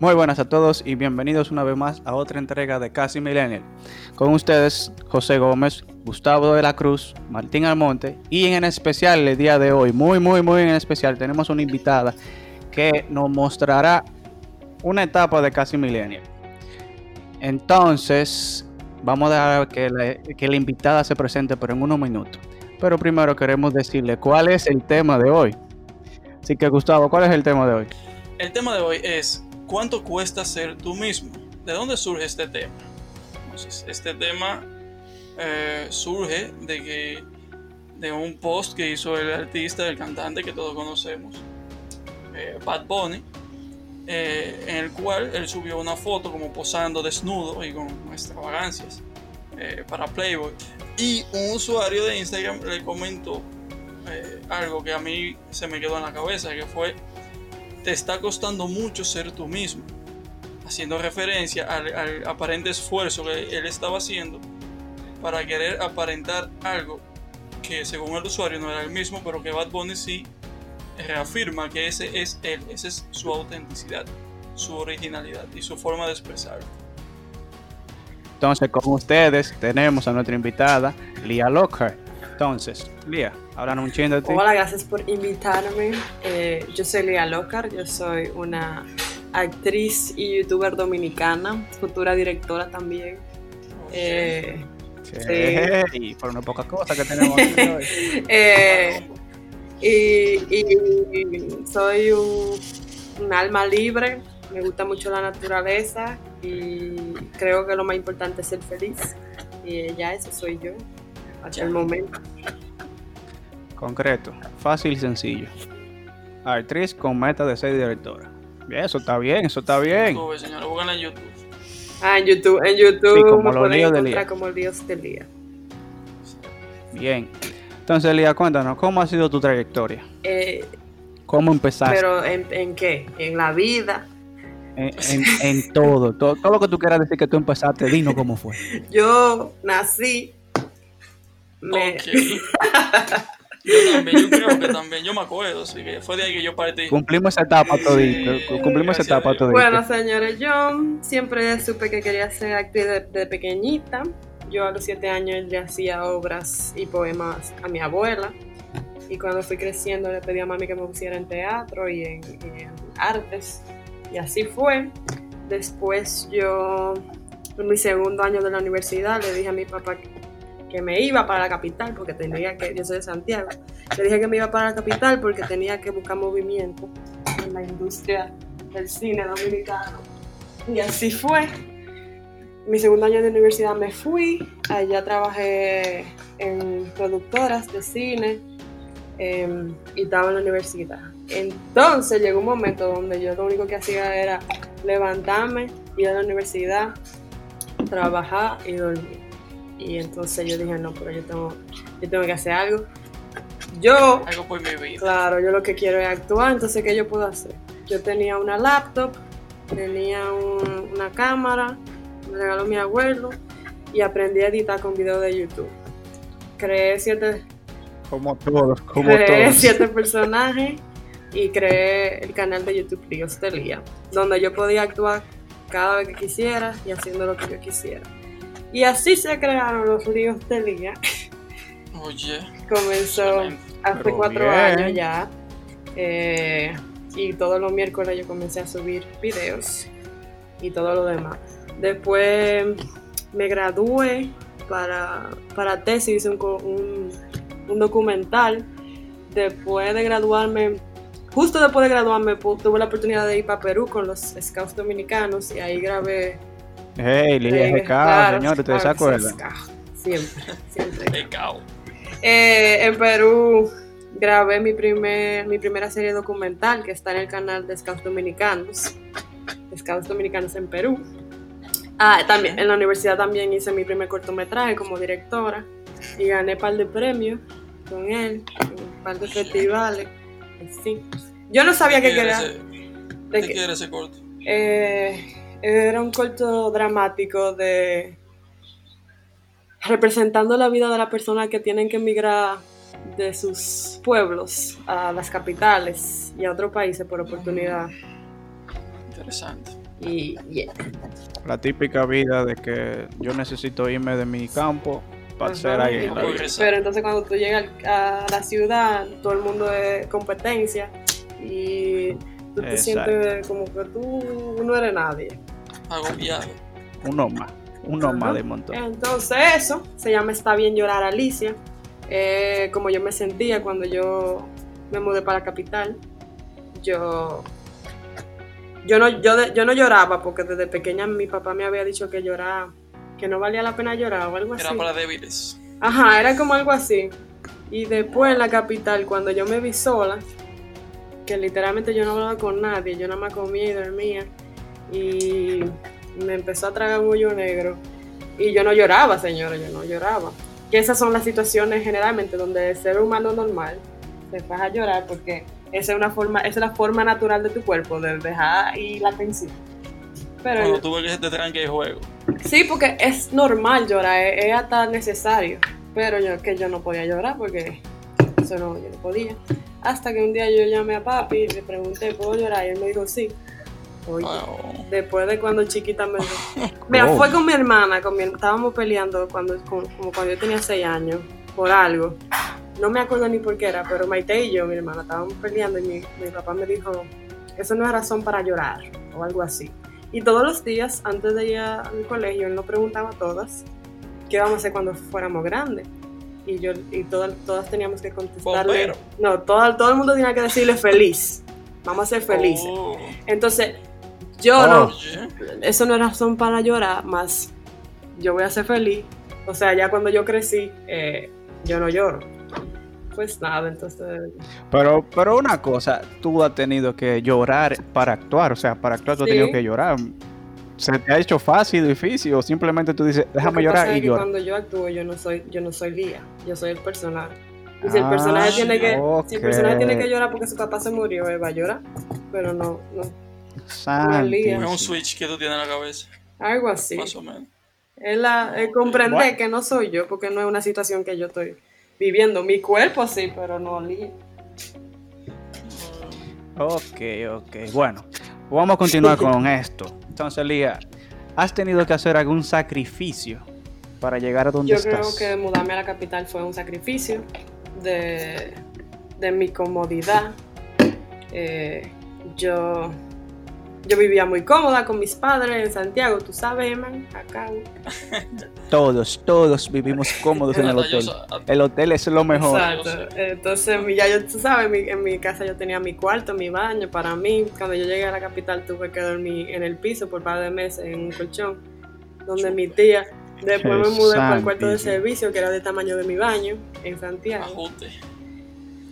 Muy buenas a todos y bienvenidos una vez más a otra entrega de Casi Millennial. Con ustedes José Gómez, Gustavo de la Cruz, Martín Almonte y en especial el día de hoy, muy muy muy en especial, tenemos una invitada que nos mostrará una etapa de Casi Millennial. Entonces, vamos a dejar que la, que la invitada se presente, pero en unos minutos. Pero primero queremos decirle cuál es el tema de hoy. Así que Gustavo, ¿cuál es el tema de hoy? El tema de hoy es ¿cuánto cuesta ser tú mismo? ¿De dónde surge este tema? Este tema eh, surge de que de un post que hizo el artista, el cantante que todos conocemos, eh, Bad Bunny, eh, en el cual él subió una foto como posando desnudo y con extravagancias para Playboy. Y un usuario de Instagram le comentó algo que a mí se me quedó en la cabeza, que fue te está costando mucho ser tú mismo, haciendo referencia al, aparente esfuerzo que él estaba haciendo para querer aparentar algo que según el usuario no era el mismo, pero que Bad Bunny sí reafirma que ese es él, esa es su autenticidad, su originalidad y su forma de expresarlo. Entonces, con ustedes tenemos a nuestra invitada, Lia Lockhart. Entonces, Lía, hablan un chingo de ti. Hola, gracias por invitarme. Eh, yo soy Lía Lockhart, yo soy una actriz y youtuber dominicana, futura directora también. Eh, sí. Y por una poca cosa que tenemos aquí hoy. eh, y, soy un, alma libre, me gusta mucho la naturaleza y creo que lo más importante es ser feliz. Y ya eso soy yo hasta el momento. Concreto, fácil y sencillo. Actriz con meta de ser directora. Bien, eso está bien, eso está bien. YouTube, señor, en YouTube. Ah, en YouTube, en YouTube como los líos del día. como el Dios del día. Bien. Entonces, Lía, cuéntanos, ¿cómo ha sido tu trayectoria? Eh, ¿Cómo empezaste? Pero, ¿en, ¿en, qué? ¿En la vida? En, en, todo, todo, todo lo que tú quieras decir que tú empezaste, dinos cómo fue. Yo nací me... yo también, yo creo que también, yo me acuerdo, así que fue de ahí que yo partí. Cumplimos esa etapa todito, cumplimos esa etapa todito. Bueno, señores, yo siempre supe que quería ser actriz de, pequeñita. Yo a los siete años le hacía obras y poemas a mi abuela. Y cuando fui creciendo le pedí a mami que me pusiera en teatro y en, y en artes. Y así fue. Después yo, en mi segundo año de la universidad, le dije a mi papá que me iba para la capital porque tenía que, yo soy de Santiago, le dije que me iba para la capital porque tenía que buscar movimiento en la industria del cine dominicano. Y así fue. Mi segundo año de universidad me fui, allá trabajé en productoras de cine em, y estaba en la universidad. Entonces llegó un momento donde yo lo único que hacía era levantarme, ir a la universidad, trabajar y dormir. Y entonces yo dije, no, pero yo tengo, yo tengo que hacer algo. Yo, algo por mi vida. Claro, yo lo que quiero es actuar, entonces ¿qué yo puedo hacer? Yo tenía una laptop, tenía una cámara, me regaló mi abuelo y aprendí a editar con videos de YouTube. Creé siete... Como todos, como creé siete personajes y creé el canal de YouTube Ríos de donde yo podía actuar cada vez que quisiera y haciendo lo que yo quisiera. Y así se crearon los líos de Lía. Oye. Comenzó hace cuatro años ya. Eh, y todos los miércoles yo comencé a subir videos y todo lo demás. Después me gradué para, para tesis, hice un, un, documental. Después de graduarme, justo después de graduarme, tuve la oportunidad de ir para Perú con los scouts dominicanos y ahí grabé Hey, Lidia eh, claro, señor, ¿ustedes se acuerdan? Siempre, siempre. eh, en Perú grabé mi, primer, mi primera serie documental que está en el canal de Scouts Dominicanos, Scouts Dominicanos en Perú. Ah, también, en la universidad también hice mi primer cortometraje como directora y gané un par de premios con él, un par de festivales. Sí. Yo no sabía qué quería. ¿De qué era ese corto? Eh, era un corto dramático de representando la vida de las personas que tienen que emigrar de sus pueblos a las capitales y a otros países por oportunidad. Interesante. Y yeah. La típica vida de que yo necesito irme de mi campo para Ajá, ser vida. Pero entonces cuando tú llegas al- a la ciudad, todo el mundo es competencia y tú te Exacto. sientes como que tú no eres nadie. Agobiado. Uno más, uno más de montón. Entonces eso se llama Está bien llorar Alicia. Eh, como yo me sentía cuando yo me mudé para la capital. Yo yo no, yo, de- yo no lloraba porque desde pequeña mi papá me había dicho que llorar, que no valía la pena llorar o algo así. Era para débiles. Ajá, era como algo así. Y después en la capital, cuando yo me vi sola, que literalmente yo no hablaba con nadie, yo nada más comía y dormía, y me empezó a tragar un hoyo negro. Y yo no lloraba, señora, yo no lloraba. Que esas son las situaciones generalmente donde el ser humano normal se vas a llorar porque esa es una forma, esa es la forma natural de tu cuerpo, de dejar ahí la tensión. Pero Cuando yo- tú ves que se te tranque el juego. Sí, porque es normal llorar, es, es hasta necesario. Pero yo que yo no podía llorar porque eso no, yo no podía. Hasta que un día yo llamé a papi y le pregunté, ¿puedo llorar? Y él me dijo, sí. Oye, Wow. después de cuando chiquita me... Mira, Oh. fue con mi hermana, con mi, estábamos peleando cuando, con- como cuando yo tenía 6 años, por algo. No me acuerdo ni por qué era, pero Maite y yo, mi hermana, estábamos peleando y mi, mi papá me dijo, eso no es razón para llorar, o algo así. Y todos los días, antes de ir al colegio, él nos preguntaba a todas qué íbamos a hacer cuando fuéramos grandes. Y yo y todas, todas teníamos que contestarle. Bombero. No, todo, todo el mundo tenía que decirle feliz. Vamos a ser felices. Oh, Entonces, yo Oh. no, eso no es razón para llorar, más yo voy a ser feliz. O sea, ya cuando yo crecí, eh, yo no lloro. Pues nada, entonces. Pero, pero una cosa, tú has tenido que llorar para actuar, o sea, para actuar tú has Sí. tenido que llorar. ¿Se te ha hecho fácil, difícil o simplemente tú dices, déjame llorar y llorar? Cuando yo actúo, yo no soy, yo no soy Lía, yo soy el personaje. Y si el Ah, personaje tiene que, si el personaje tiene que llorar porque su papá se murió, él va a llorar. Pero no, no, Santísimo. Es un switch que tú tienes en la cabeza. algo así. Más o menos. Es la, es comprender Bueno. que no soy yo, porque no es una situación que yo estoy viviendo. Mi cuerpo sí, pero no Lía. Ok, ok. Bueno, vamos a continuar con esto. Entonces, Lía, ¿has tenido que hacer algún sacrificio para llegar a donde Yo creo estás? que mudarme a la capital fue un sacrificio de, de mi comodidad. Eh, yo, yo vivía muy cómoda con mis padres en Santiago, tú sabes, man, acá. Todos, todos vivimos cómodos en el hotel. El hotel es lo mejor. Exacto. Entonces, mi- ya yo, tú sabes, en mi, en mi casa yo tenía mi cuarto, mi baño. Para mí, cuando yo llegué a la capital, tuve que dormir en el piso por un par de meses en un colchón, donde mi tía. Después me mudé para el cuarto de servicio, que era del tamaño de mi baño, en Santiago. Ajuste.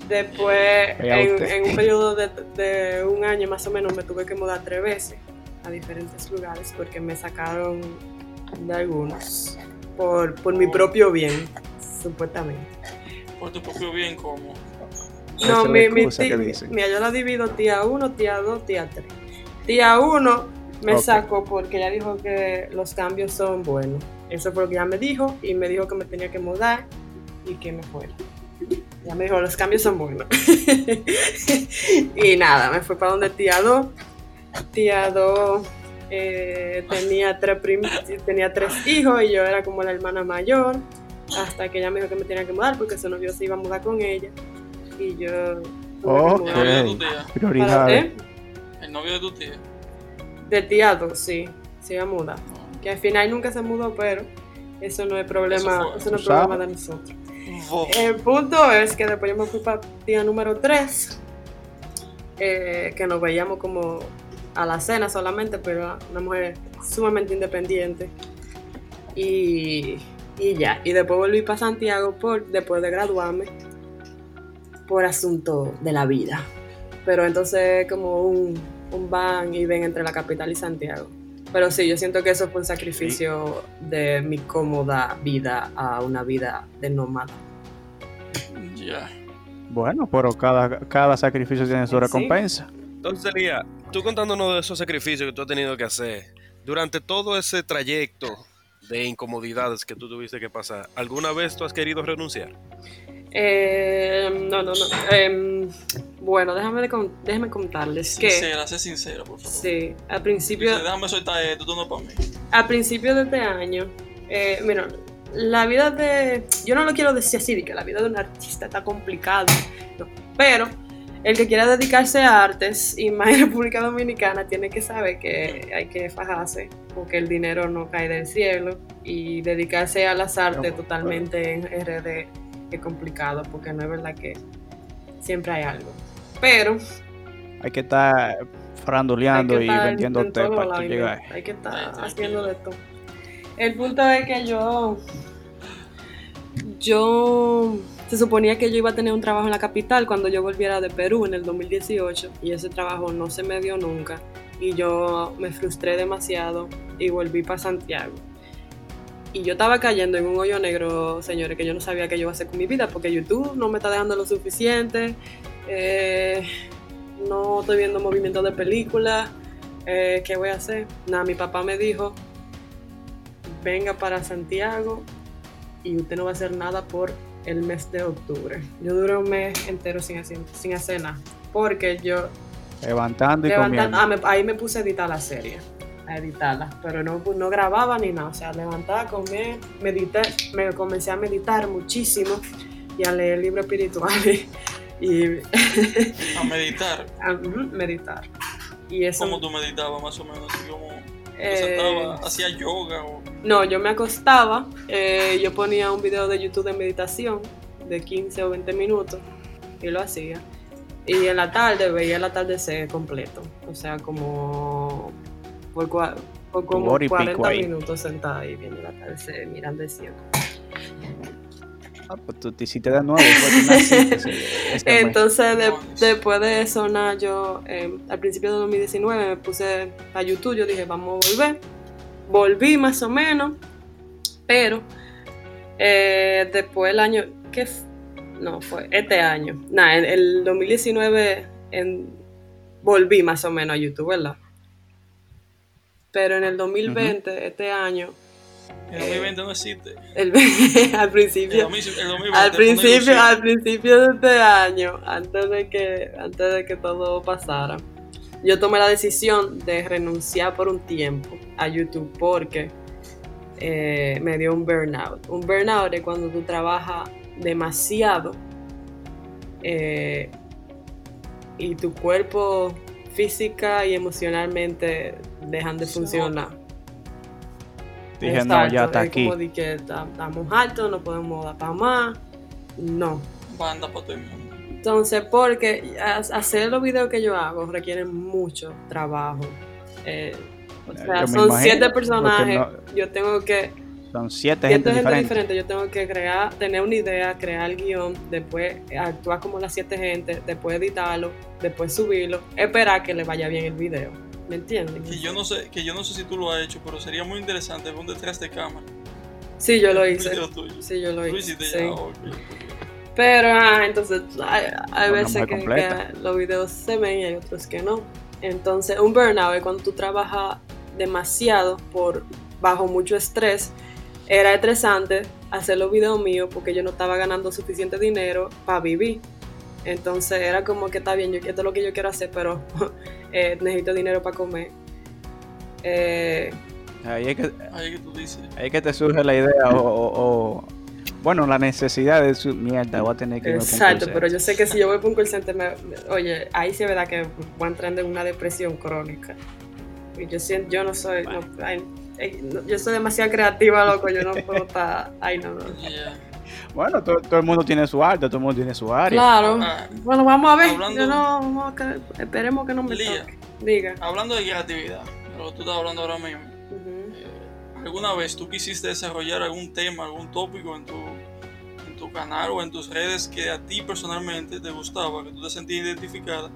Después, en, un periodo de, de un año más o menos, me tuve que mudar tres veces a diferentes lugares porque me sacaron de algunos por, por mi propio bien, supuestamente. Por tu propio bien, como. Esa No, mi, mi mira, yo la divido tía 1, tía 2, tía 3. Tía 1 me sacó porque ella dijo que los cambios son buenos. Eso fue lo que ella me dijo y me dijo que me tenía que mudar y que me fuera. Ella me dijo, los cambios son buenos. y nada, me fui para donde tía 2. Tía 2 eh, tenía, tres tenía tres hijos y yo era como la hermana mayor. Hasta que ella me dijo que me tenía que mudar porque su novio se iba a mudar con ella. Y yo... Ok. El mudarme. novio de tu tía. Para- Prioridades. ¿eh? El novio de tu tía. De tía 2, sí, se iba a mudar. Que al final nunca se mudó, pero eso no es problema, Eso eso no es ¿Tú problema de nosotros. El punto es que después yo me fui para tía número 3, que nos veíamos como a la cena solamente, pero una mujer sumamente independiente. Y, y ya, y después volví para Santiago por, después de graduarme por asunto de la vida. Pero entonces como un, un van y ven entre la capital y Santiago. Pero sí, yo siento que eso fue un sacrificio de mi cómoda vida a una vida de nómada. Ya. Bueno, pero cada, cada sacrificio tiene su Sí. recompensa. Entonces, Lía, tú contándonos de esos sacrificios que tú has tenido que hacer, durante todo ese trayecto de incomodidades que tú tuviste que pasar, ¿alguna vez tú has querido renunciar? Eh, no, no, no. Em, Bueno, déjame, con- déjame contarles que Sincera, sé sincera, por favor. sí, al principio, Dice, déjame soltar esto, tú no para mí. al principio de este año, eh, mira, la vida de, yo no lo quiero decir así, de que la vida de un artista está complicada, no, pero el que quiera dedicarse a artes y más en República Dominicana tiene que saber que hay que fajarse porque el dinero no cae del cielo y dedicarse a las artes No, totalmente en RD es complicado porque no es verdad que siempre hay algo. Pero Hay que estar faranduleando hay que y estar tú llegar. Hay que estar haciendo de todo. El punto es que yo. Yo. Se suponía que yo iba a tener un trabajo en la capital cuando yo volviera de Perú en el 2018 y ese trabajo no se me dio nunca y yo me frustré demasiado y volví para Santiago. Y yo estaba cayendo en un hoyo negro, señores, que yo no sabía qué yo iba a hacer con mi vida porque YouTube no me está dejando lo suficiente. eh, no estoy viendo movimientos de películas. eh, ¿Qué voy a hacer? Nada, mi papá me dijo, venga para Santiago y usted no va a hacer nada por el mes de octubre. Yo duré un mes entero sin hacer, sin hacer nada. Porque yo Levantando y levantando, comiendo. ah, me- ahí me puse a editar la serie, a editarla, pero no, no grababa ni nada, o sea, levantaba, comer, medité, me comencé a meditar muchísimo y a leer libros espirituales y A meditar. a meditar. Y eso, ¿Cómo tú meditabas más o menos? Así como te eh, hacía yoga o... no, yo me acostaba, eh, yo ponía un video de YouTube de meditación de 15 o 20 minutos y lo hacía. Y en la tarde veía el atardecer completo, o sea, como por, cua- por como body peak 40 ahí. minutos sentada ahí viendo el atardecer, mirando el cielo. Ah, pues tú te hiciste de nuevo. Entonces, de- después de eso, nada, yo eh, al principio de 2019 me puse a YouTube, yo dije, vamos a volver. Volví más o menos, pero eh, después el año, ¿qué? f- No, fue este año. Nada, en el 2019 en- volví más o menos a YouTube, ¿verdad? Pero en el 2020, este año, El 2020 no existe. el- al El principio... 2020 el 2020 Al principio, al principio de este año, antes de que, antes de que todo pasara, yo tomé la decisión de renunciar por un tiempo a YouTube porque eh, me dio un burnout. Un burnout es cuando tú trabajas demasiado eh, y tu cuerpo física y emocionalmente dejan de funcionar. Dije, no, ya está es aquí. como de que ta- estamos altos, no podemos dar para más. No. Banda para todo el mundo. Entonces, porque ha- hacer los videos que yo hago requieren mucho trabajo. Eh, o sea, son imagino, siete personajes. no- Yo tengo que. Son siete Siete gente gente diferentes. diferente. Yo tengo que crear, tener una idea, crear el guion, después actuar como las siete gente, después editarlo, después subirlo, esperar que le vaya bien el video. ¿Me entiendes? Que yo no sé, que yo no sé si tú lo has hecho, pero sería muy interesante ver un detrás de cámara. Sí, yo lo hice. Sí, yo lo hice. hiciste sí. ya, ok. Pero, ah, entonces, hay, veces que, los videos se ven y hay otros que no. Entonces, un burnout es cuando tú trabajas demasiado por bajo mucho estrés. Era estresante hacer los videos míos porque yo no estaba ganando suficiente dinero para vivir. Entonces era como que está bien, yo, esto es lo que yo quiero hacer, pero eh, necesito dinero para comer. Eh, Ahí es que, Ahí que tú dices. ahí es que te surge la idea o, o- o- bueno, la necesidad de su mierda. Voy a tener que Exacto, pero yo sé que si yo voy para un call center, me- me- oye, ahí sí es verdad que voy a entrar en una depresión crónica. Y yo siento, yo no soy, no, ay, ay, no, yo soy demasiado creativa, loco, yo no puedo estar, ay, no, no. Yeah. Bueno, todo, todo el mundo tiene su arte, todo el mundo tiene su área. Claro, Ah, bueno, vamos a ver, Hablando- yo no, vamos a esperemos que no me Lía. toque. Diga. hablando de creatividad, que tú estás hablando ahora mismo. ¿Alguna vez tú quisiste desarrollar algún tema, algún tópico en tu, en tu canal o en tus redes que a ti personalmente te gustaba, que tú te sentías identificada,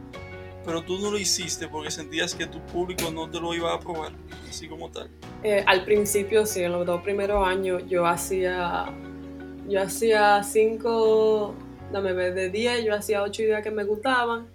pero tú no lo hiciste porque sentías que tu público no te lo iba a aprobar, así como tal? Eh, al principio, sí, en los dos primeros años yo hacía, yo hacía cinco, dame ver, de 10 yo hacía ocho ideas que me gustaban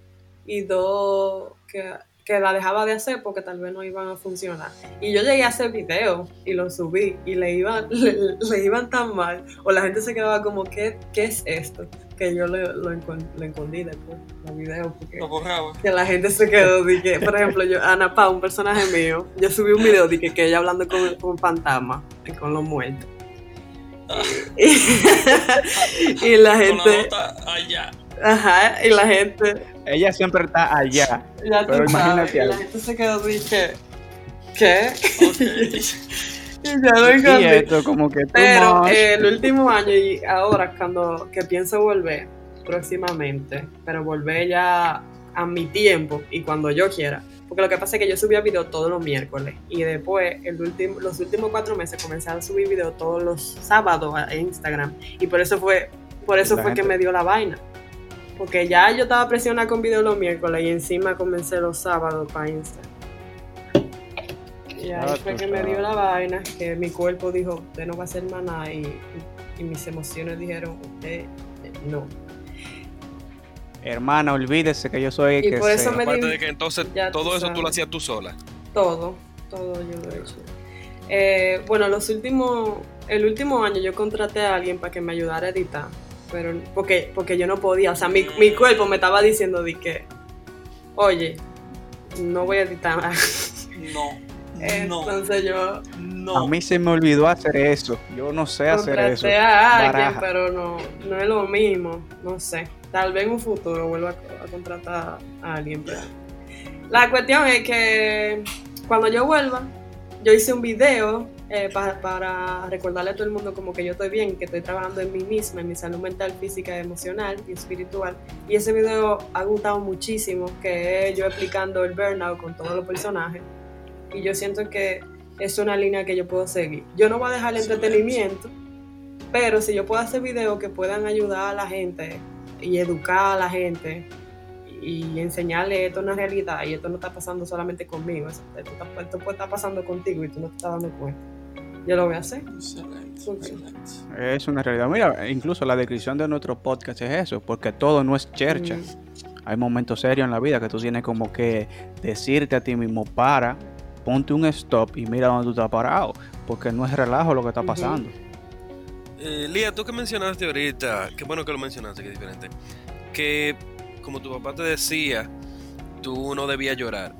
y dos que, que la dejaba de hacer porque tal vez no iban a funcionar. Y yo llegué a hacer videos y los subí y le iban, le, le iban tan mal, o la gente se quedaba como, ¿qué, qué es esto? Que yo lo, encon- lo escondí después, los videos, porque Lo borraba. que la gente se quedó, de que, por ejemplo, yo, Ana Pa, un personaje mío, yo subí un video de que, que ella hablando con, con fantasma y con los muertos. Ah, y la con la gente, nota allá. Ajá, y la gente, Ella siempre está allá. ya Pero sabes, imagínate y la gente se quedó de que, ¿qué? Y ya lo escondí. esto como que Pero eh, el último año y ahora cuando que pienso volver próximamente, pero volver ya a mi tiempo y cuando yo quiera. Porque lo que pasa es que yo subía video todos los miércoles y después el último, los últimos cuatro meses comencé a subir video todos los sábados a Instagram y por eso fue por eso La fue que me dio la vaina. Porque ya yo estaba presionada con video los miércoles y encima comencé los sábados para Instagram. Y ahí Ah, fue que me dio sabes. la vaina, que mi cuerpo dijo, usted no va a hacer más nada, y, y mis emociones dijeron, usted eh, no. Hermana, olvídese que yo soy el Y que por eso sé. me- Aparte de que entonces todo eso tú lo sabes. hacías tú sola. Todo, todo yo lo he hecho. Eh, bueno, los últimos, el último año yo contraté a alguien para que me ayudara a editar, pero porque, porque yo no podía, o sea, mi, mi cuerpo me estaba diciendo de que, oye, no voy a editar nada. No. No. Entonces yo No. A mí se me olvidó hacer eso. Yo no sé hacer eso. a alguien, Baraja. pero no, no es lo mismo, no sé. Tal vez en un futuro vuelva a, a contratar a alguien, pero... La cuestión es que cuando yo vuelva, yo hice un video eh, pa- para recordarle a todo el mundo como que yo estoy bien, que estoy trabajando en mí misma, en mi salud mental, física, emocional y espiritual. Y ese video ha gustado muchísimo, que es yo explicando el burnout con todos los personajes. Y yo siento que es una línea que yo puedo seguir. Yo no voy a dejar el entretenimiento, pero si yo puedo hacer videos que puedan ayudar a la gente y educar a la gente y enseñarle esto es una realidad y esto no está pasando solamente conmigo, esto, está- esto puede estar pasando contigo y tú no te estás dando cuenta. Yo lo voy a hacer. Excelente. Ok. Excelente. Es una realidad. Mira, incluso la descripción de nuestro podcast es eso, porque todo no es chercha. Mm. Hay momentos serios en la vida que tú tienes como que decirte a ti mismo, para, ponte un stop y mira dónde tú estás parado, porque no es relajo lo que está pasando. Eh, Lía, tú que mencionaste ahorita, qué bueno que lo mencionaste, que es diferente, que como tu papá te decía, tú no debías llorar.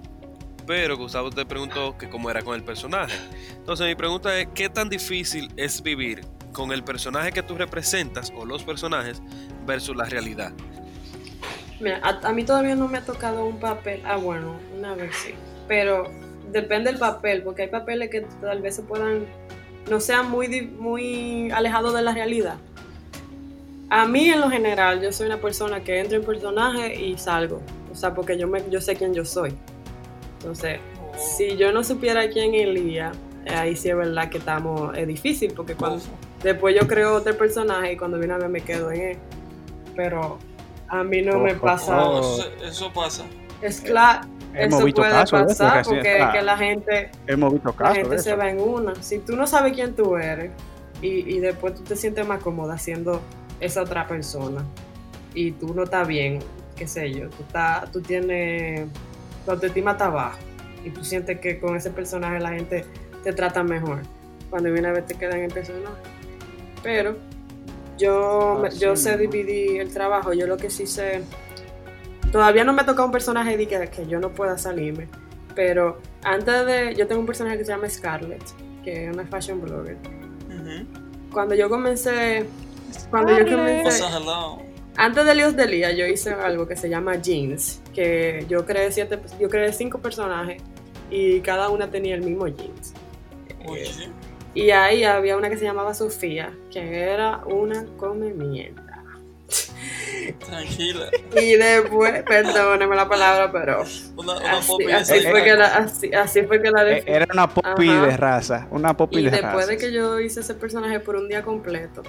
Pero Gustavo te preguntó que cómo era con el personaje. Entonces mi pregunta es, ¿qué tan difícil es vivir con el personaje que tú representas o los personajes versus la realidad? Mira, a, mí todavía no me ha tocado un papel. Ah, bueno, una vez sí. Pero depende del papel, porque hay papeles que tal vez se puedan, no sean muy, muy alejados de la realidad. A mí, en lo general, yo soy una persona que entra en personaje y salgo. O sea, porque yo, me, yo sé quién yo soy. Entonces, Oh. si yo no supiera quién es Elía, eh, ahí sí es verdad que estamos, es difícil, porque cuando, después yo creo otro personaje y cuando viene a ver me quedo en él. Pero a mí no me Ojo, pasa. Oh, eso, eso pasa. Es claro, Hemos eso visto puede eso, pasar porque que la gente, Hemos visto la casos gente de se va en una. Si tú no sabes quién tú eres y, y después tú te sientes más cómoda siendo esa otra persona y tú no estás bien, qué sé yo, tú, estás, tú tienes, tu autoestima está bajo y tú sientes que con ese personaje la gente te trata mejor. Cuando viene a ver te queda en el personaje. Pero yo, Así yo sé dividir el trabajo, yo lo que sí sé Todavía no me ha tocado un personaje de que, que yo no pueda salirme. Pero antes de. Yo tengo un personaje que se llama Scarlett, que es una fashion blogger. Cuando yo comencé. Cuando yo comencé. Antes de Líos de Lía, yo hice algo que se llama Jeans. Que yo creé siete. Yo creé cinco personajes. Y cada una tenía el mismo jeans. Oye, Y ahí había una que se llamaba Sofía, que era una come mierda. tranquila. Y después, perdóneme la palabra, pero Una, una así, popi así esa. fue que la, así, así fue que la. Era una popi Ajá. de raza, una popi Y de después raza. de que yo hice ese personaje por un día completo,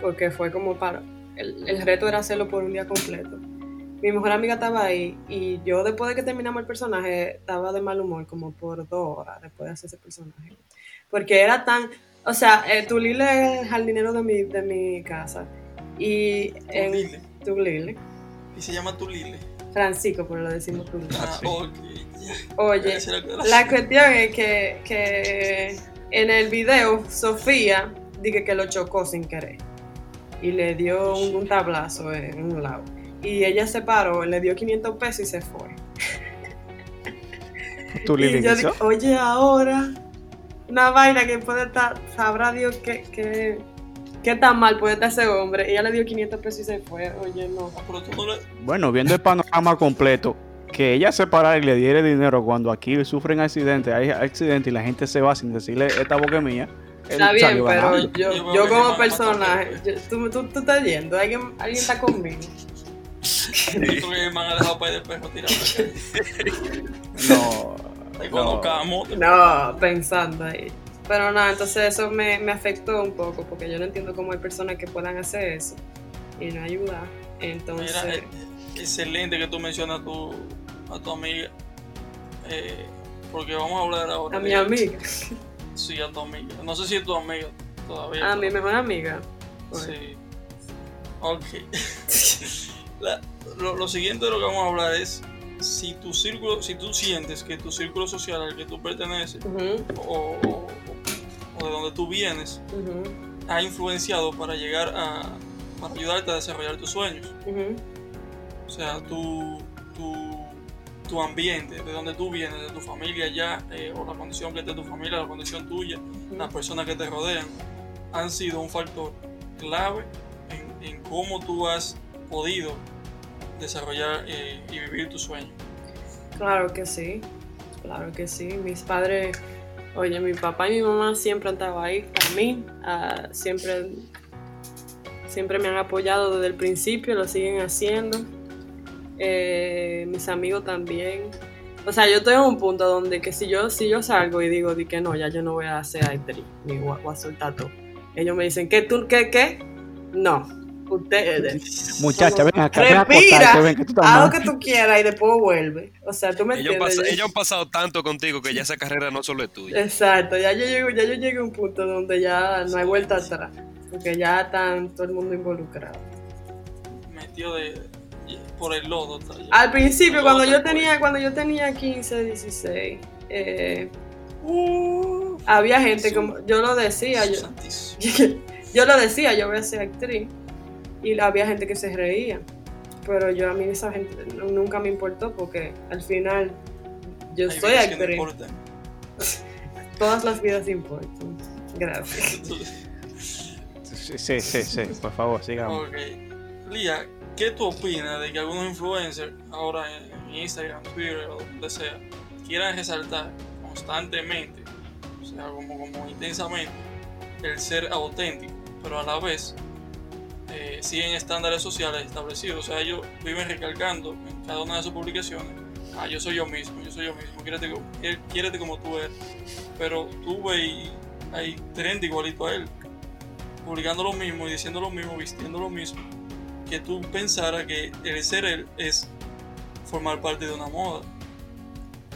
porque fue como para. El, el reto era hacerlo por un día completo. Mi mejor amiga estaba ahí y yo, después de que terminamos el personaje, estaba de mal humor como por dos horas después de hacer ese personaje. Porque era tan. O sea, eh, Tulile es el jardinero de mi, de mi casa. Y en Tulile. Tulile. Y se llama Tulile. Francisco, pero lo decimos tú. Ah, sí. ok. Oye, la cuestión es que, que en el video Sofía dije que lo chocó sin querer y le dio un, un tablazo en un lado. Y ella se paró, le dio 500 pesos y se fue. ¿Tú, Lili, y yo digo, oye, ahora, una vaina que puede estar, sabrá Dios qué, qué, qué tan mal puede estar ese hombre. Ella le dio 500 pesos y se fue. Oye, no. Ah, le. Bueno, viendo el panorama completo, que ella se parara y le diera dinero cuando aquí sufren accidentes, hay accidentes y la gente se va sin decirle esta boca es mía. Está bien, pero ganando. yo, Yo como personaje, yo- tú, tú, tú estás yendo, alguien, alguien está conmigo. Yo creo que me han dejado para ir de perro tirado. No, cuando no. camo. No, pensando ahí. Pero nada, entonces eso me, me afectó un poco, porque yo no entiendo cómo hay personas que puedan hacer eso y no ayudar. Entonces, Mira, eh, excelente que tú mencionas a tu, a tu amiga. Eh, porque vamos a hablar ahora. a de- mi amiga, Sí, a tu amiga. No sé si es tu amiga todavía. a mi mejor amiga. Sí. Ok. La- lo, lo siguiente de lo que vamos a hablar es si tu círculo, si tú sientes que tu círculo social al que tú perteneces o, o- o de donde tú vienes ha influenciado para llegar a para ayudarte a desarrollar tus sueños. O sea, tu, tu, tu ambiente, de donde tú vienes, de tu familia ya, eh, o la condición que es de tu familia, la condición tuya, las personas que te rodean, han sido un factor clave en, cómo tú has podido desarrollar eh, y vivir tu sueño. Claro que sí, claro que sí. Mis padres, oye, mi papá y mi mamá siempre han estado ahí para mí, ah, siempre, siempre me han apoyado desde el principio, lo siguen haciendo. Eh, mis amigos también. O sea, yo estoy en un punto donde que si yo, si yo salgo y digo di que no, ya yo no voy a ser actriz, ni voy a, voy a soltar todo. Ellos me dicen, ¿qué tú, qué, qué? No, ustedes. Muchacha, ven acá, ven a respira, acostarte, ven que tú lo que tú quieras y después vuelve. O sea, tú me Ellos, entiendes. ellos han pasado tanto contigo que ya esa carrera no solo es tuya. Exacto, ya yo, llego, ya yo llegué a un punto donde ya no hay vuelta atrás. Porque ya están todo el mundo involucrado. Metido de, por el lodo. ya. Al principio, cuando yo tenía, cuando yo tenía 15, 16, eh, Uh, había gente Su- como, yo lo decía, yo, yo lo decía, yo voy a ser actriz. Y había gente que se reía. Pero yo a mí esa gente nu- nunca me importó porque al final yo Hay soy vidas que no actriz. Todas las vidas importan. Gracias. Sí, sí, sí, sí, por favor, sigamos. Ok. Lía, ¿qué tú opinas de que algunos influencers, ahora en Instagram, Twitter o donde sea, quieran resaltar constantemente, o sea, como, como intensamente, el ser auténtico, pero a la vez eh, siguen estándares sociales establecidos? O sea, ellos viven recalcando en cada una de sus publicaciones, ah, yo soy yo mismo, yo soy yo mismo, quiérete, co- quié- quiérete como tú eres, pero tú ves y hay 30 igualito a él publicando lo mismo y diciendo lo mismo, vistiendo lo mismo, tú pensaras que el ser él es formar parte de una moda.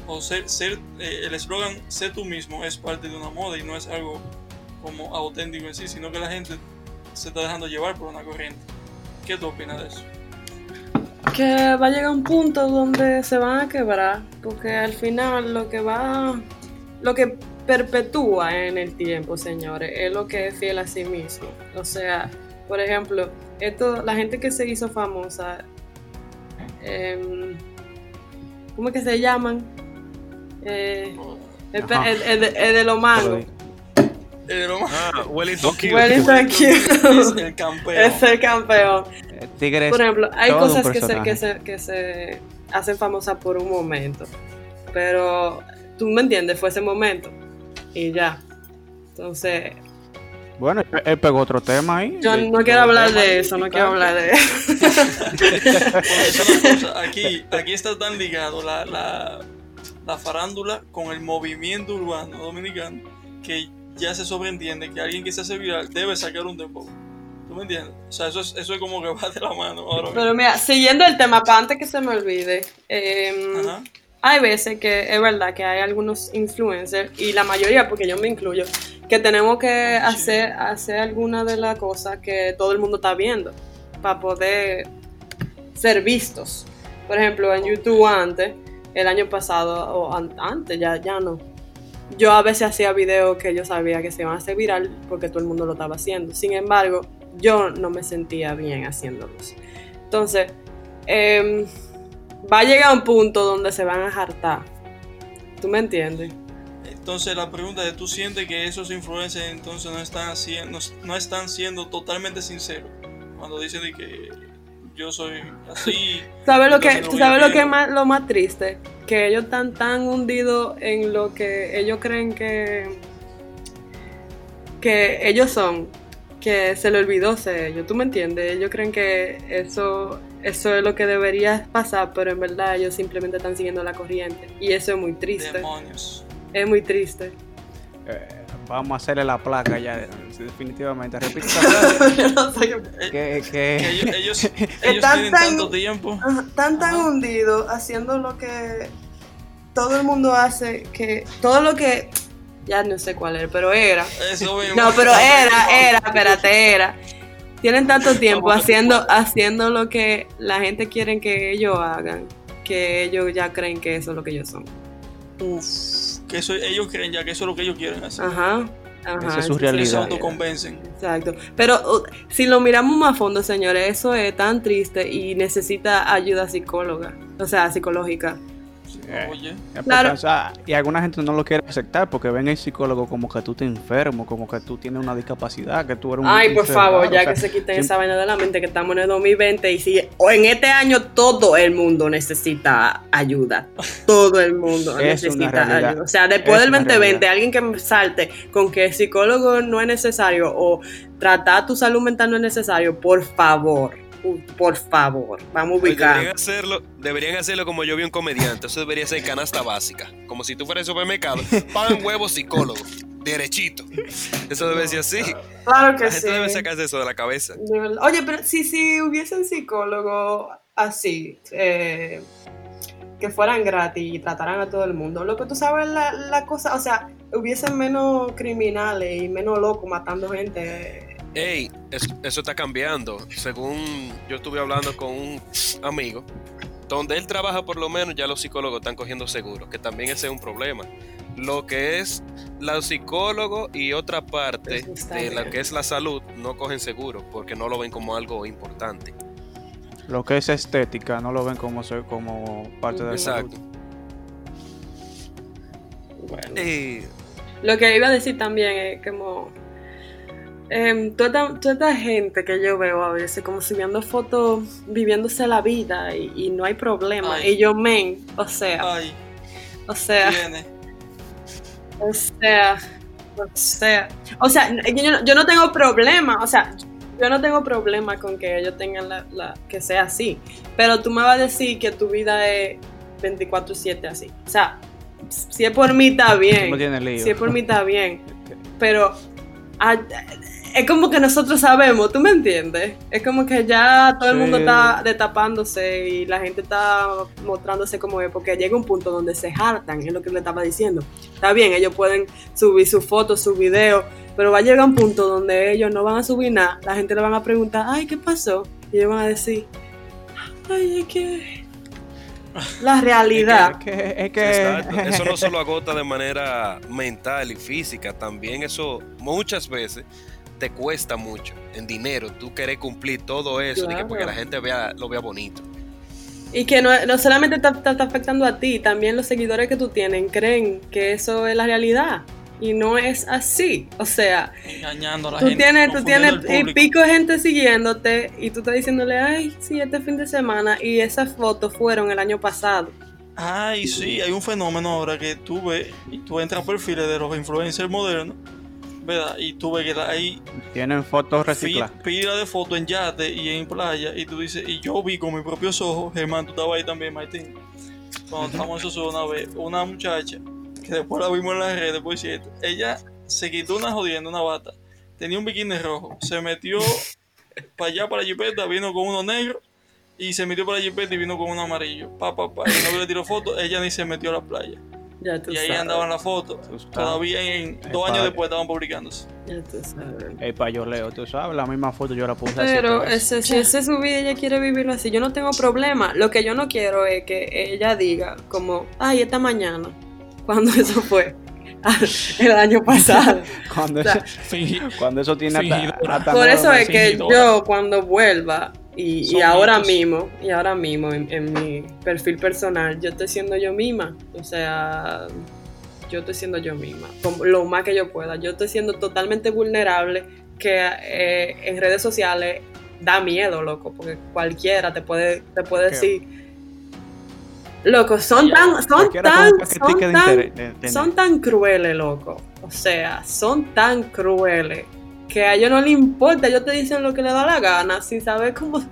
O ser, ser eh, el eslogan sé tú mismo es parte de una moda y no es algo como auténtico en sí, sino que la gente se está dejando llevar por una corriente. ¿Qué tú opinas de eso? que va a llegar un punto donde se van a quebrar, porque al final lo que va, lo que perpetúa en el tiempo, señores, es lo que es fiel a sí mismo. O sea, por ejemplo, esto, la gente que se hizo famosa, em, ¿cómo es que se llaman? Eh, el, pe- Ajá. el- el de- el de los mangos. Lo más- Ah, Wellington Q. Wellington Q. es el campeón. Es el campeón. Eh, Tigres, Por ejemplo, hay cosas que se, que, se, que se hacen famosas por un momento, pero tú me entiendes, fue ese momento y ya. Entonces, bueno, él- pegó otro tema ahí. yo no quiero hablar de eso, no quiero hablar de eso. Porque esa es la cosa, aquí, aquí está tan ligado la, la, la farándula con el movimiento urbano dominicano que ya se sobreentiende que alguien que se hace viral debe sacar un dembow. ¿Tú me entiendes? O sea, eso es, eso es como que va de la mano ahora mismo. Pero mira, siguiendo el tema, para antes que se me olvide, em, Ajá. hay veces que es verdad que hay algunos influencers, y la mayoría, porque yo me incluyo, que tenemos que Oh, sí. hacer, hacer alguna de las cosas que todo el mundo está viendo para poder ser vistos. Por ejemplo, en YouTube antes, el año pasado, o an- antes, ya, ya no. Yo a veces hacía videos que yo sabía que se iban a hacer viral porque todo el mundo lo estaba haciendo. Sin embargo, yo no me sentía bien haciéndolos. Entonces, em, va a llegar un punto donde se van a hartar. ¿Tú me entiendes? Entonces la pregunta es, ¿tú sientes que esos influencers entonces no están, haciendo, no están siendo totalmente sinceros? Cuando dicen de que yo soy así. ¿Sabes lo que, entonces no ¿tú voy a sabes lo que es más, lo más triste? Que ellos están tan hundidos en lo que ellos creen que, que ellos son, que se le olvidó ser ellos. ¿Tú me entiendes? Ellos creen que eso, eso es lo que debería pasar, pero en verdad ellos simplemente están siguiendo la corriente. Y eso es muy triste. Demonios. Es muy triste. Eh, vamos a hacerle la placa ya, definitivamente. Repite esa frase. Yo no sé qué- Eh, que, que- ellos, ellos, ellos Están tienen tan- tanto tiempo. Tan tan Ajá. hundido haciendo lo que todo el mundo hace, que todo lo que ya no sé cuál era, pero era. Eso mismo. No, pero era, era, espérate, era. Tienen tanto tiempo haciendo haciendo lo que la gente quiere que ellos hagan, que ellos ya creen que eso es lo que ellos son. Uf, que eso, ellos creen ya que eso es lo que ellos quieren hacer. Ajá. Ajá, Esa es su realidad. autoconvencen. Exacto. Pero uh, si lo miramos más a fondo, señores, eso es tan triste y necesita ayuda psicóloga, o sea, psicológica. Eh, Oye, porque, Claro. y alguna gente no lo quiere aceptar porque ven el psicólogo como que tú te enfermo, como que tú tienes una discapacidad, que tú eres un Ay, por favor, raro, ya o sea, que se quiten esa vaina de la mente que estamos en el 2020 y si o en este año todo el mundo necesita ayuda. Todo el mundo Es necesita ayuda. O sea, después Es del una 2020, realidad. alguien que salte con que el psicólogo no es necesario o tratar tu salud mental no es necesario, por favor, por favor, vamos a ubicar. Deberían hacerlo, deberían hacerlo como yo vi un comediante. Eso debería ser canasta básica. Como si tú fueras supermercado. Pan, huevo, psicólogo. Derechito. Eso debe ser así. Claro que La gente sí. debe sacarse eso de la cabeza. De. Oye, pero si, si hubiesen psicólogos así, eh, que fueran gratis y trataran a todo el mundo, lo que tú sabes la, la cosa, o sea, hubiesen menos criminales y menos locos matando gente. Ey, eso, eso está cambiando. Según yo estuve hablando con un amigo, donde él trabaja por lo menos ya los psicólogos están cogiendo seguros, que también ese es un problema. Lo que es los psicólogos y otra parte de lo que es la salud no cogen seguro porque no lo ven como algo importante. Lo que es estética, no lo ven como, como parte de la Exacto. salud. Bueno. Ey, Lo que iba a decir también es como em, toda, esta- toda esta gente que yo veo a veces como subiendo fotos viviéndose la vida y, y no hay problema. Ay. Y yo, men, o sea, ay, o sea. viene. O sea, o sea, o sea, yo, no- yo no tengo problema, o sea, yo no tengo problema con que ellos tengan la, la- que sea así, pero tú me vas a decir que tu vida es 24/7 así. O sea, si es por mí está No bien, tiene lío. si es por mí está bien, pero ah, es como que nosotros sabemos, ¿tú me entiendes? Es como que ya todo el mundo está destapándose y la gente está mostrándose como es, porque llega un punto donde se hartan, es lo que le estaba diciendo. Está bien, ellos pueden subir sus fotos, sus videos, pero va a llegar un punto donde ellos no van a subir nada, la gente le van a preguntar, ay, ¿qué pasó? Y ellos van a decir, ay, es que la realidad. Es que, es que- Exacto. Eso no solo agota de manera mental y física, también eso muchas veces te cuesta mucho en dinero. Tú querés cumplir todo eso de que porque la gente vea, lo vea bonito. Y que no, no solamente te, te está afectando a ti, también los seguidores que tú tienes creen que eso es la realidad. Y no es así. O sea, Engañando a la tú gente. tienes, tú tienes y pico de gente siguiéndote y tú estás diciéndole, ay, sí, este fin de semana y esas fotos fueron el año pasado. Ay, sí, hay un fenómeno ahora que tú ves y tú entras a perfiles de los influencers modernos, ¿verdad? Y tú ves que hay Tienen fotos recicladas. pila de fotos en yate y en playa y tú dices, y yo vi con mis propios ojos, Germán, tú estabas ahí también, Martín, cuando estábamos en eso una vez, una muchacha, que después la vimos en las redes, por cierto, ella se quitó una jodienda, una bata, tenía un bikini rojo, se metió para allá, para la jipeta, vino con uno negro y se metió para la jipeta y vino con uno amarillo. Pa, pa, pa. Y novio le tiró fotos, ella ni se metió a la playa. Ya tú Y ahí sabes. andaban las fotos. Todavía en dos años después estaban publicándose. Ya tú sabes. El payoleo, tú sabes, la misma foto yo la puse así Pero vez. ese, si ese es su vida, ella quiere vivirlo así. Yo no tengo problema. Lo que yo no quiero es que ella diga, como, ay, esta mañana, cuando eso fue, el año pasado. Cuando, o sea, eso, cuando eso tiene hasta, hasta Por eso es que yo cuando vuelva y, ahora mismo, y ahora mismo en, en mi perfil personal, yo estoy siendo yo misma. O sea, yo estoy siendo yo misma, como lo más que yo pueda. Yo estoy siendo totalmente vulnerable, que eh, en redes sociales da miedo, loco, porque cualquiera te puede, te puede ¿Qué? decir. Loco, son tan, son tan, son tan, son tan crueles, loco. O sea, son tan crueles que a ellos no les importa. Ellos te dicen lo que les da la gana sin saber cómo,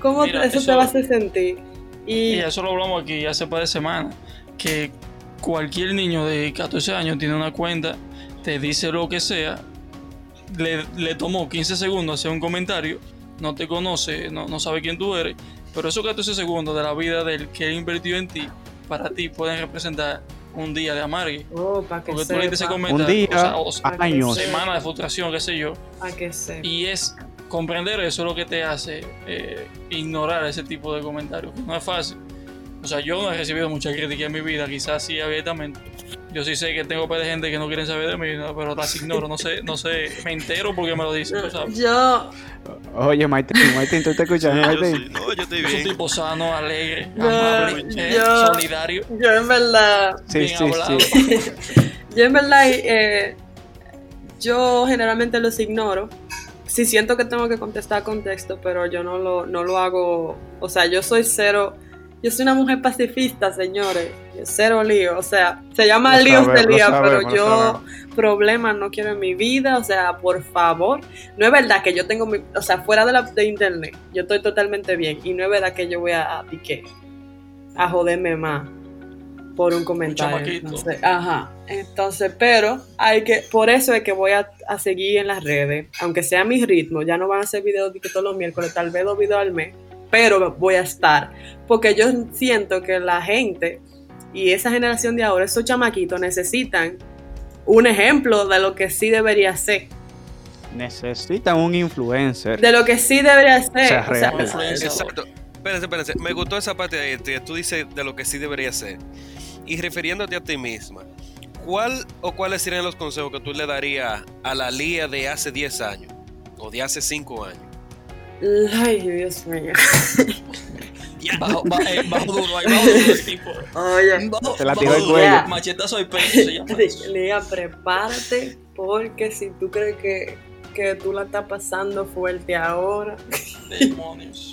cómo Mira, eso, te va a hacer sentir. Y Y eso lo hablamos aquí hace par de semanas. Que cualquier niño de 14 años tiene una cuenta, te dice lo que sea, le, le tomó 15 segundos hacer un comentario, no te conoce, no, no sabe quién tú eres, pero esos 14 segundos de la vida del que él invirtió en ti, para ti pueden representar un día de amargue. oh, para que Porque tú le dices sepa, Un día, o sea, o sea, años. sí. semana de frustración, qué sé yo. para que sepa. Y es comprender eso es lo que te hace eh, ignorar ese tipo de comentarios. No es fácil. O sea, yo no he recibido mucha crítica en mi vida, quizás sí abiertamente. Yo sí sé que tengo par de gente que no quieren saber de mí, ¿no? pero las ignoro, no sé, no sé, me entero porque me lo dicen, tú sabes. Yo, Oye, Martín, Martín, ¿tú estás escuchando, Sí, yo Martín? sí. No, yo estoy Es un bien. tipo sano, alegre, Yo- amable, eh, yo- solidario, yo en verdad, Sí, bien sí, hablado. sí. yo en verdad, eh, yo generalmente los ignoro. Sí siento que tengo que contestar con texto, pero yo no lo, no lo hago. O sea, yo soy cero. Yo soy una mujer pacifista, señores. Yo cero lío. O sea, se llama Lo líos de lío, sabemos, pero yo problemas no quiero en mi vida. O sea, por favor. No es verdad que yo tengo mi. O sea, fuera de, la, de internet, yo estoy totalmente bien. Y no es verdad que yo voy a, a piqué, a joderme más por un comentario. Entonces, ajá. Entonces, pero hay que, por eso es que voy a, a seguir en las redes, aunque sea mi ritmo, ya no van a hacer videos de que todos los miércoles, tal vez dos videos al mes, pero voy a estar. Porque yo siento que la gente y esa generación de ahora, esos chamaquitos, necesitan un ejemplo de lo que sí debería ser. Necesitan un influencer. De lo que sí debería ser. sea, O sea. Exacto. Espérense, espérense. Me gustó esa parte de ahí. Tú dices de lo que sí debería ser. Y refiriéndote a ti misma, ¿cuál o cuáles serían los consejos que tú le darías a la Lía de hace 10 años? O de hace 5 años. Ay, Dios mío. Bajo, ba- eh, bajo duro, ahí, bajo duro el tipo. Oye. Bajo- Se la bajo tiró el duro. cuello. Machetazo de pecho. Liga, prepárate porque si tú crees que, que tú la estás pasando fuerte ahora, Demonios.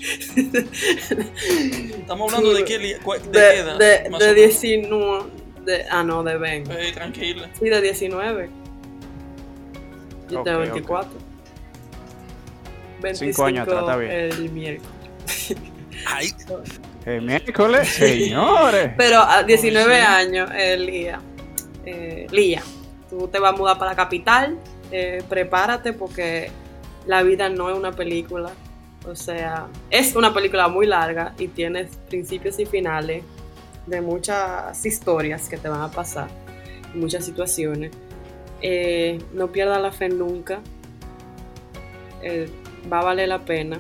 Estamos hablando de qué, de, qué de, edad. de, más de o menos? 19, de, ah no, de 20. Eh, tranquila. Sí, de 19. Yo Ok, tengo ok. 24. 25 Cinco años atrás, está bien. el miércoles. Ay, El miércoles, señores. Pero a 19 sí. años, Lía, eh, Lía, tú te vas a mudar para la capital, eh, prepárate porque la vida no es una película. O sea, es una película muy larga y tienes principios y finales de muchas historias que te van a pasar, muchas situaciones. Eh, no pierdas la fe nunca. Va a valer la pena.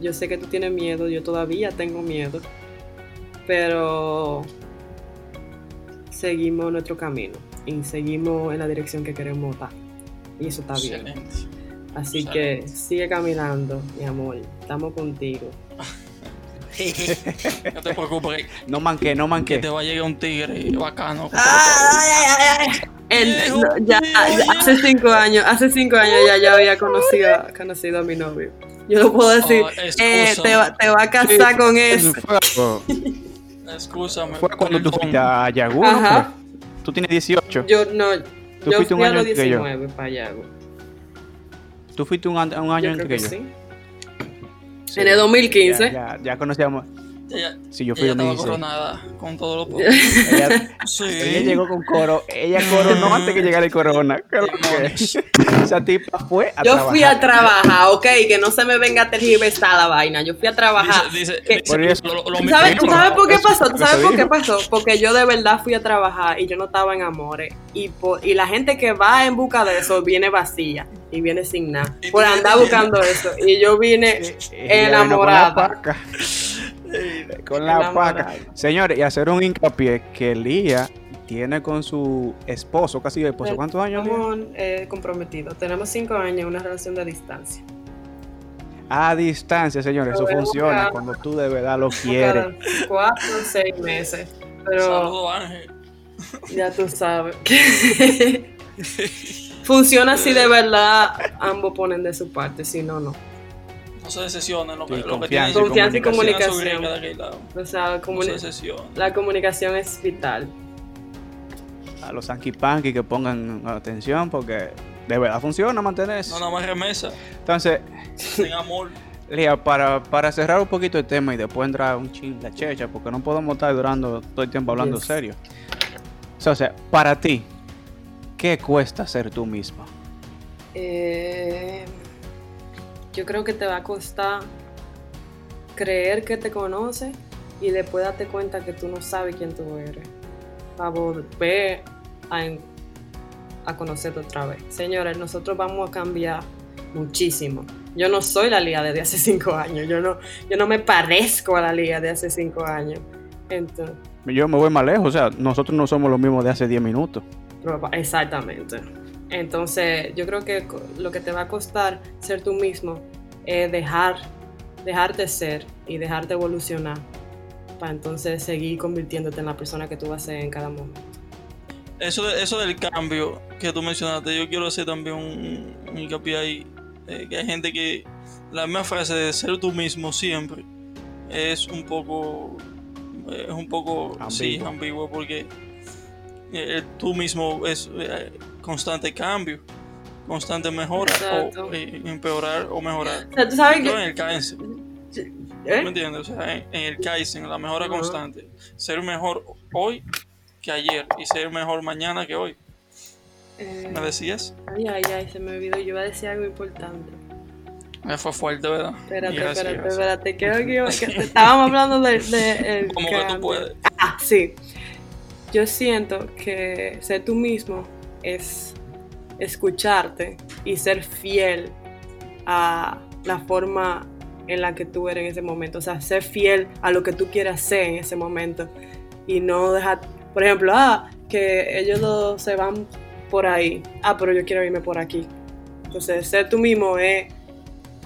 Yo sé que tú tienes miedo, yo todavía tengo miedo, pero seguimos nuestro camino y seguimos en la dirección que queremos estar. Y eso está bien. Excelente. Así Excelente. que sigue caminando, mi amor. Estamos contigo. No te preocupes, No manqué, no que manqué. te va a llegar un tigre bacano. El- no, ya, ya hace cinco años, hace cinco años ya yo había conocido, conocido a mi novio. Yo lo puedo decir, Oh, eh, te, va, te va a casar con eso. Excúsame. fue cuando tú fuiste a. Ajá. pues. Tú tienes 18. Yo no, Tú yo fuiste un fui a año los antes que yo. 19 para allá. güey. Tú fuiste un, un año Yo creo que que yo. sí. Sí. En el 2015. Ya, ya, ya conocíamos. Ella, Si yo fui ella estaba 16. coronada con todos los Ella, Sí. ella llegó con coro. Ella coronó antes que llegara el corona. ¿Qué es lo que-. Esa tipa fue a Yo trabajar. fui a trabajar, ok, que no se me venga a tergiversar la vaina. Yo fui a trabajar. Dice, eso- lo- lo- lo ¿Tú mismo- sabes, tú sabes por qué pasó? ¿Tú sabes por qué pasó? Porque yo de verdad fui a trabajar y yo no estaba en amores. Y, por- y la gente que va en busca de eso viene vacía y viene sin nada. ¿Y tú Por andar buscando eso. Y yo vine enamorada. Con la paca. Señores, y hacer un hincapié que Lía tiene con su esposo, casi esposo. ¿Cuántos años? Estamos eh, comprometidos. Tenemos cinco años en una relación de distancia. A distancia, señores. Eso funciona cada- cuando tú de verdad lo quieres. Cada cuatro o seis meses. Pero Saludos, Ángel. ya tú sabes. Funciona si de verdad ambos ponen de su parte, si no, no. No se decepcionen. Lo que, Sí, lo que confianza tienen- y Confianza y comunicación. O sea, No se la comunicación es vital. A los Anki Panky que pongan atención porque de verdad funciona mantener eso. No, nada más remesa. Entonces, Ten amor. Lía, para, para cerrar un poquito el tema y después entrar un ching la checha, porque no podemos estar durando todo el tiempo hablando Yes. serio. O sea, para ti, ¿qué cuesta ser tú misma? Eh, yo creo que te va a costar creer que te conoces y después darte cuenta que tú no sabes quién tú eres. Para volver a, a conocerte otra vez. Señores, nosotros vamos a cambiar muchísimo. Yo no soy la Lía de hace cinco años. Yo no, yo no me parezco a la Lía de hace cinco años. Entonces, Yo me voy más lejos, o sea, nosotros no somos los mismos de hace 10 minutos. Exactamente. Entonces, yo creo que lo que te va a costar ser tú mismo es dejar, dejarte ser y dejarte evolucionar para entonces seguir convirtiéndote en la persona que tú vas a ser en cada momento. Eso, de- eso del cambio que tú mencionaste, yo quiero hacer también un, un hincapié ahí. eh, que hay gente que la misma frase de ser tú mismo siempre es un poco. Es un poco. Sí, Ambiguo. ambiguo porque eh, tú mismo es eh, constante cambio, constante mejora Exacto. o eh, empeorar o mejorar. O sea, tú sabes Yo que... en el Kaizen, ¿me ¿Eh? entiendes? O sea, en, en el Kaizen, la mejora Ajá. constante. Ser mejor hoy que ayer y ser mejor mañana que hoy. Eh, ¿Me decías? ay, ay, ay, se me olvidó. Yo iba a decir algo importante. Me fue fuerte, ¿verdad? Espérate, gracias, espérate, gracias. espérate. Creo que, que estábamos hablando de... de el Como que tú puedes. Ah, sí. Yo siento que ser tú mismo es escucharte y ser fiel a la forma en la que tú eres en ese momento. O sea, ser fiel a lo que tú quieras ser en ese momento. Y no dejar, por ejemplo, ah, que ellos dos se van por ahí. Ah, pero yo quiero irme por aquí. Entonces, ser tú mismo es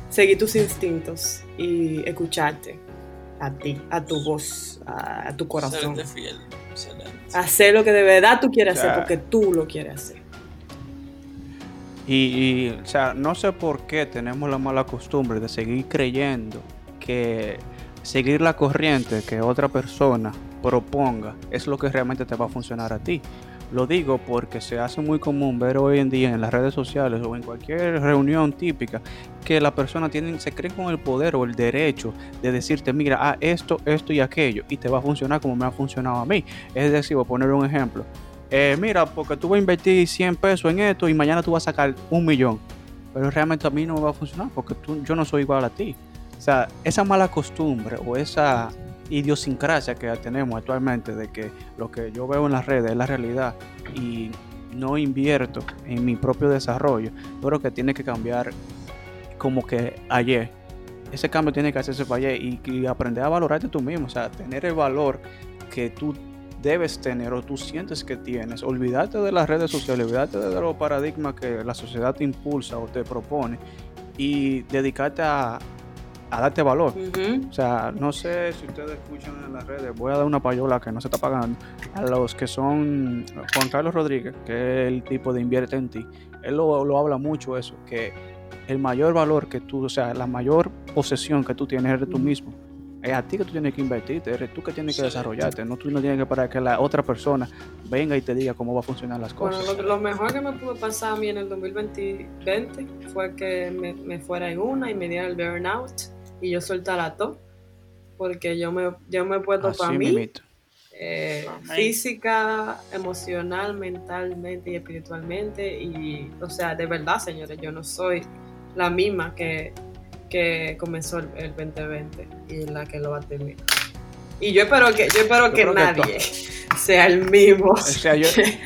seguir tus instintos y escucharte a ti, a tu voz, a, a tu corazón Serte fiel. Hacer lo que de verdad tú quieres O sea, hacer porque tú lo quieres hacer. Y, y, o sea, no sé por qué tenemos la mala costumbre de seguir creyendo que seguir la corriente que otra persona proponga es lo que realmente te va a funcionar a ti. Lo digo porque se hace muy común ver hoy en día en las redes sociales o en cualquier reunión típica que la persona tiene, se cree con el poder o el derecho de decirte, mira, ah, esto, esto y aquello, y te va a funcionar como me ha funcionado a mí. Es decir, voy a poner un ejemplo. Eh, mira, porque tú vas a invertir 100 pesos en esto y mañana tú vas a sacar un millón. Pero realmente a mí no me va a funcionar porque tú, yo no soy igual a ti. O sea, esa mala costumbre o esa idiosincrasia que tenemos actualmente de que lo que yo veo en las redes es la realidad y no invierto en mi propio desarrollo, yo creo que tiene que cambiar como que ayer. Ese cambio tiene que hacerse para ayer y, aprender a valorarte tú mismo, o sea, tener el valor que tú debes tener o tú sientes que tienes. Olvídate de las redes sociales, olvídate de los paradigmas que la sociedad te impulsa o te propone y dedicarte a, a darte valor. Ujú. O sea, no sé si ustedes escuchan en las redes, voy a dar una payola que no se está pagando a los que son Juan Carlos Rodríguez, que es el tipo de invierte en ti. Él lo, lo habla mucho eso, que el mayor valor que tú, o sea, la mayor posesión que tú tienes eres tú mismo. Es a ti que tú tienes que invertirte, eres tú que tienes que desarrollarte, no tú no tienes que esperar que la otra persona venga y te diga cómo va a funcionar las Bueno, cosas. lo, lo mejor que me pudo pasar a mí en el 2020 fue que me, me fuera en una y me diera el burnout y yo soltara todo. porque yo me, yo me he puesto Así para mí, eh, física, emocional, mentalmente y espiritualmente. Y, o sea, de verdad, señores, yo no soy la misma que, que comenzó el, el 2020 y la que lo va a terminar. Y yo espero que, yo espero Yo que creo que nadie sea el mismo. O sea, yo, eh,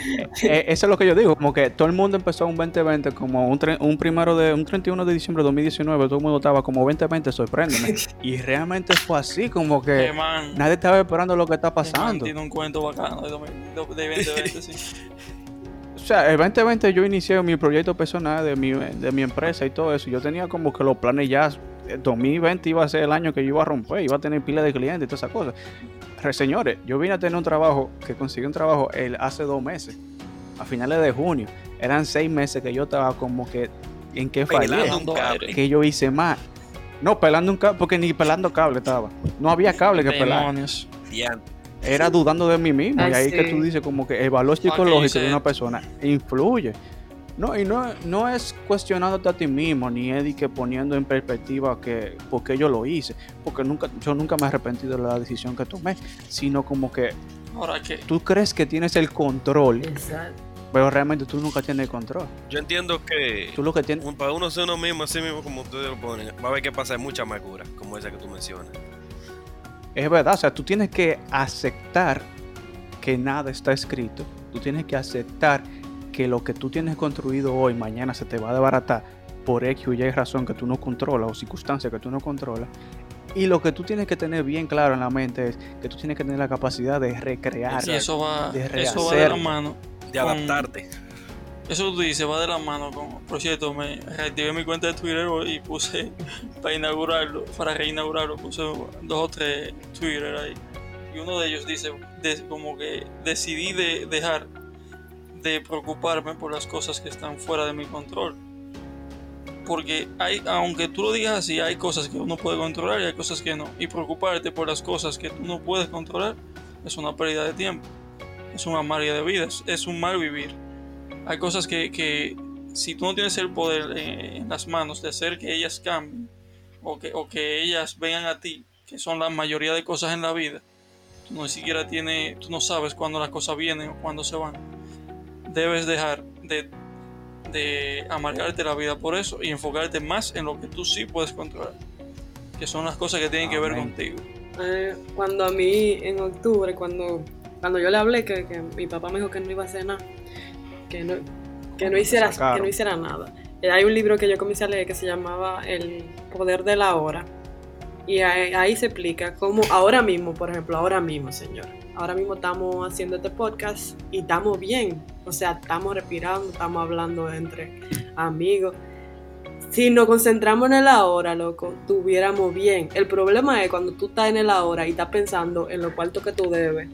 eh, eso es lo que yo digo, como que todo el mundo empezó un 2020 como un, tre- un primero de un 31 de diciembre de 2019, todo el mundo estaba como 2020, sorpréndeme. Y realmente fue así, como Que man, nadie estaba esperando lo que está man pasando. tiene un cuento bacano de, 2000 de- de 2020, sí. O sea, el 2020 yo inicié mi proyecto personal de mi, de mi empresa y todo eso. Yo tenía como que los planes ya. eh, 2020 iba a ser el año que yo iba a romper, iba a tener pila de clientes y todas esas cosas. Re- señores, yo vine a tener un trabajo que conseguí un trabajo el, hace dos meses, a finales de junio. Eran seis meses que yo estaba como que en que fallé, que yo hice más. No, pelando un cable, porque ni pelando cable estaba. No había cable que pelar. Era dudando de mí mismo. Ay, y ahí que tú dices como que el valor Ah, psicológico de una persona influye. No, y no, no es cuestionándote a ti mismo, ni es de que poniendo en perspectiva que por qué yo lo hice, porque nunca, yo nunca me he arrepentido de la decisión que tomé, sino como que Ahora que tú crees que tienes el control, Exacto. pero realmente tú nunca tienes el control. Yo entiendo que Tú lo que tienes, un- para uno ser uno mismo, así mismo como ustedes lo ponen, va a haber que pasar mucha amargura, como esa que tú mencionas. es verdad, o sea, tú tienes que aceptar que nada está escrito, tú tienes que aceptar que lo que tú tienes construido hoy, mañana se te va a desbaratar por X o Y razón que tú no controlas o circunstancia que tú no controlas. Y lo que tú tienes que tener bien claro en la mente es que tú tienes que tener la capacidad de recrear. y eso va, de eso va de la mano. De Con- adaptarte. Eso tú dices va de la mano con. Por cierto, me reactivé mi cuenta de Twitter hoy y puse para inaugurarlo, para reinaugurarlo, puse dos o tres Twitter ahí. Y uno de ellos dice de- como que decidí de dejar de preocuparme por las cosas que están fuera de mi control. Porque hay, aunque tú lo digas así, hay cosas que uno puede controlar y hay cosas que no. Y preocuparte por las cosas que tú no puedes controlar es una pérdida de tiempo. Es una amarga de vida, es- es un mal vivir hay cosas que, que si tú no tienes el poder eh, en las manos de hacer que ellas cambien o que, o que ellas vengan a ti, que son la mayoría de cosas en la vida, tú no siquiera tienes, tú no sabes cuándo las cosas vienen o cuándo se van. Debes dejar de, de amargarte la vida por eso y enfocarte más en lo que tú sí puedes controlar, que son las cosas que tienen que ver contigo. Eh, cuando a mí en octubre, cuando, cuando yo le hablé que, que mi papá me dijo que no iba a hacer nada, que no, que no, Te hiciera, que no hiciera nada. Eh, hay un libro que yo comencé a leer que se llamaba El poder de la hora. Y ahí, ahí se explica cómo ahora mismo, por ejemplo, ahora mismo, señor. Ahora mismo estamos haciendo este podcast y estamos bien. O sea, estamos respirando, estamos hablando entre amigos. Si nos concentramos en el ahora, loco, estuviéramos bien. El problema es cuando tú estás en el ahora y estás pensando en lo cuarto que tú debes,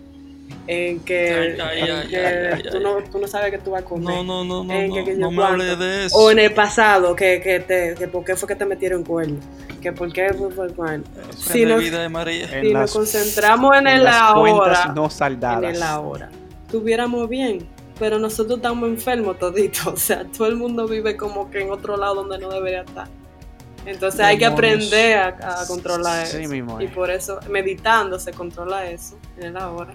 en que, Ay, ay, en ay, que ay, ay, tú, ay. no, tú no sabes que tú vas a comer. No, no, no, no, En no, que- que no yo me hables de eso. O en el pasado, que, que, te, que por qué fue que te metieron cuerno. Que por qué fue, fue cuerno. Frente si de no- vida de María. En Si las- nos concentramos en, en el las ahora, no en saldadas. el ahora, estuviéramos bien. Pero nosotros estamos enfermos toditos. O sea, todo el mundo vive como que en otro lado donde no debería estar. Entonces hay que aprender a, a controlar Sí eso. y por eso, meditando se controla eso en el ahora.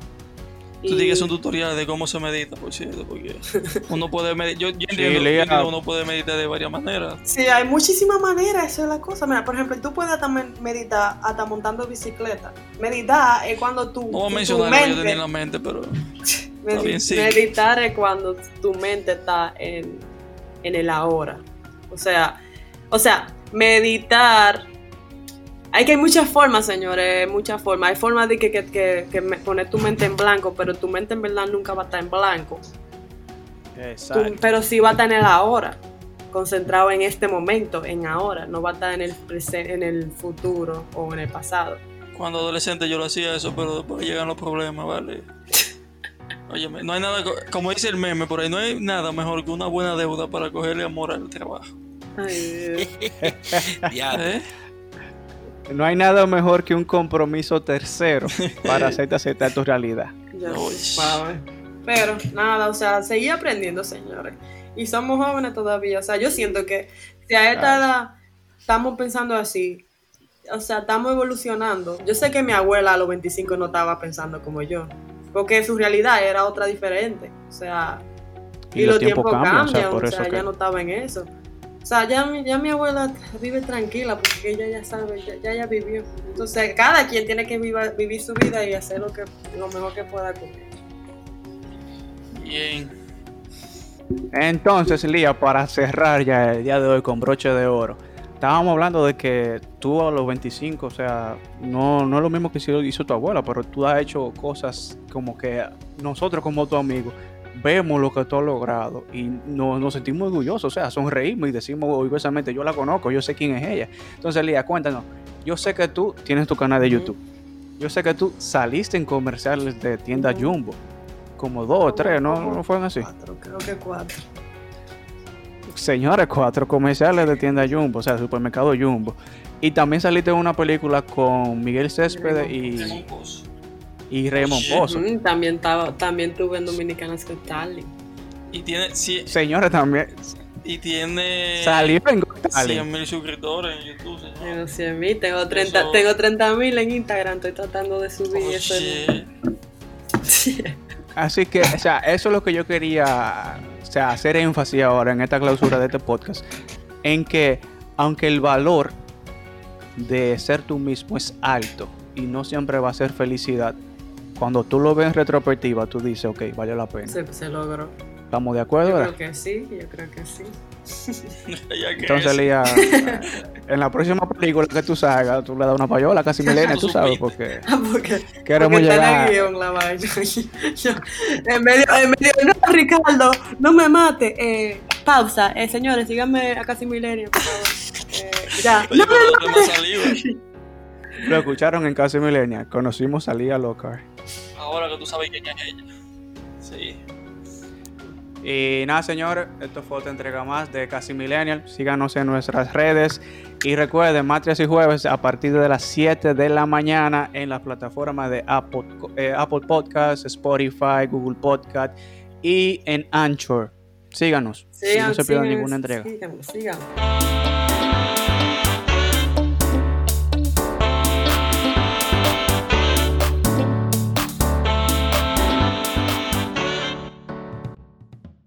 Tú Y- tienes un tutorial de cómo se medita, por cierto, porque uno puede meditar. Yo, yo entiendo, que uno puede meditar de varias maneras. Sí, hay muchísimas maneras, esa es la cosa. Mira, por ejemplo, tú puedes hasta men- meditar hasta montando bicicleta. Meditar es cuando tú, No voy a mencionar lo que yo mente- tenía en la mente, pero bien, sí. meditar es cuando tu mente está en, en el ahora. O sea, o sea, meditar. Hay que hay muchas formas, señores, muchas formas. Hay formas de que, que, que- que me- poner tu mente en blanco, pero tu mente en verdad nunca va a estar en blanco. Tú- Exacto. pero sí va a estar en el ahora, concentrado en este momento, en ahora, no va a estar en el presente, en el futuro o en el pasado. cuando adolescente yo lo hacía eso, pero después llegan los problemas, ¿vale? Óyeme, no hay nada, co- como dice el meme por ahí, no hay nada mejor que una buena deuda para cogerle amor al trabajo. Ay, Dios. Diante. ¿Eh? No hay nada mejor que un compromiso tercero para hacerte aceptar tu realidad. Ya. Pero nada, o sea, seguir aprendiendo, señores. Y somos jóvenes todavía. O sea, yo siento que si a esta edad estamos pensando así, o sea, estamos evolucionando. Yo sé que mi abuela a los 25 no estaba pensando como yo, porque su realidad era otra diferente. O sea, y, los, tiempos, cambian, o sea, ya no estaba en eso. O sea, ya, ya mi abuela vive tranquila porque ella ya sabe, ya, ya, vivió. Entonces, cada quien tiene que vivir su vida y hacer lo, que, lo mejor que pueda comer. Bien. Entonces, Lía, para cerrar ya el día de hoy con broche de oro, estábamos hablando de que tú a los 25, o sea, no, no es lo mismo que hizo tu abuela, pero tú has hecho cosas como que nosotros como tu amigo vemos lo que tú has logrado y nos, sentimos orgullosos, o sea, sonreímos y decimos orgullosamente, yo la conozco, yo sé quién es ella. Entonces, Lía, cuéntanos, yo sé que tú tienes tu canal de YouTube, yo sé que tú saliste en comerciales de tienda Jumbo, como dos o tres, ¿no? ¿No fueron así? Cuatro, creo que cuatro. Señores, cuatro comerciales de tienda Jumbo, o sea, supermercado Jumbo. Y también saliste en una película con Miguel Céspedes y y Raymond Pozo. también, estaba, también tuve en Dominicanas Talent. Y tiene. Sí, Señores, también. Y tiene. Salió en Got 100 mil suscriptores en YouTube. Tengo 100 mil, tengo 30 tengo 30 mil en Instagram. Estoy tratando de subir oh, eso. Así que, o sea, eso es lo que yo quería o sea, hacer énfasis ahora en esta clausura de este podcast. En que, aunque el valor de ser tú mismo es alto y no siempre va a ser felicidad, cuando tú lo ves en retrospectiva, tú dices, ok, vale la pena. Se, se logró. ¿Estamos de acuerdo? Yo creo que sí, yo creo que sí. Entonces, Lía, en la próxima película que tú salgas, tú le das una payola casi milenia, tú sabes, porque, ah, porque queremos porque llegar. Guión, la vaina. en medio, en medio, no, Ricardo, no me mate. Eh, pausa, eh, señores, síganme a casi milenia, por favor. Eh, ya. Oye, no me mate. Lo escucharon en Casi Milenia. Conocimos a Lía Lockhart. Ahora que tú sabes quién es ella. Sí. Y nada, señores, esto fue otra entrega más de Casi Millennial. Síganos en nuestras redes. Y recuerden, martes y jueves a partir de las 7 de la mañana en las plataformas de Apple, eh, Apple Podcasts, Spotify, Google Podcast y en Anchor. Síganos. Síganos, no se pierdan ninguna entrega. Síganos, síganos.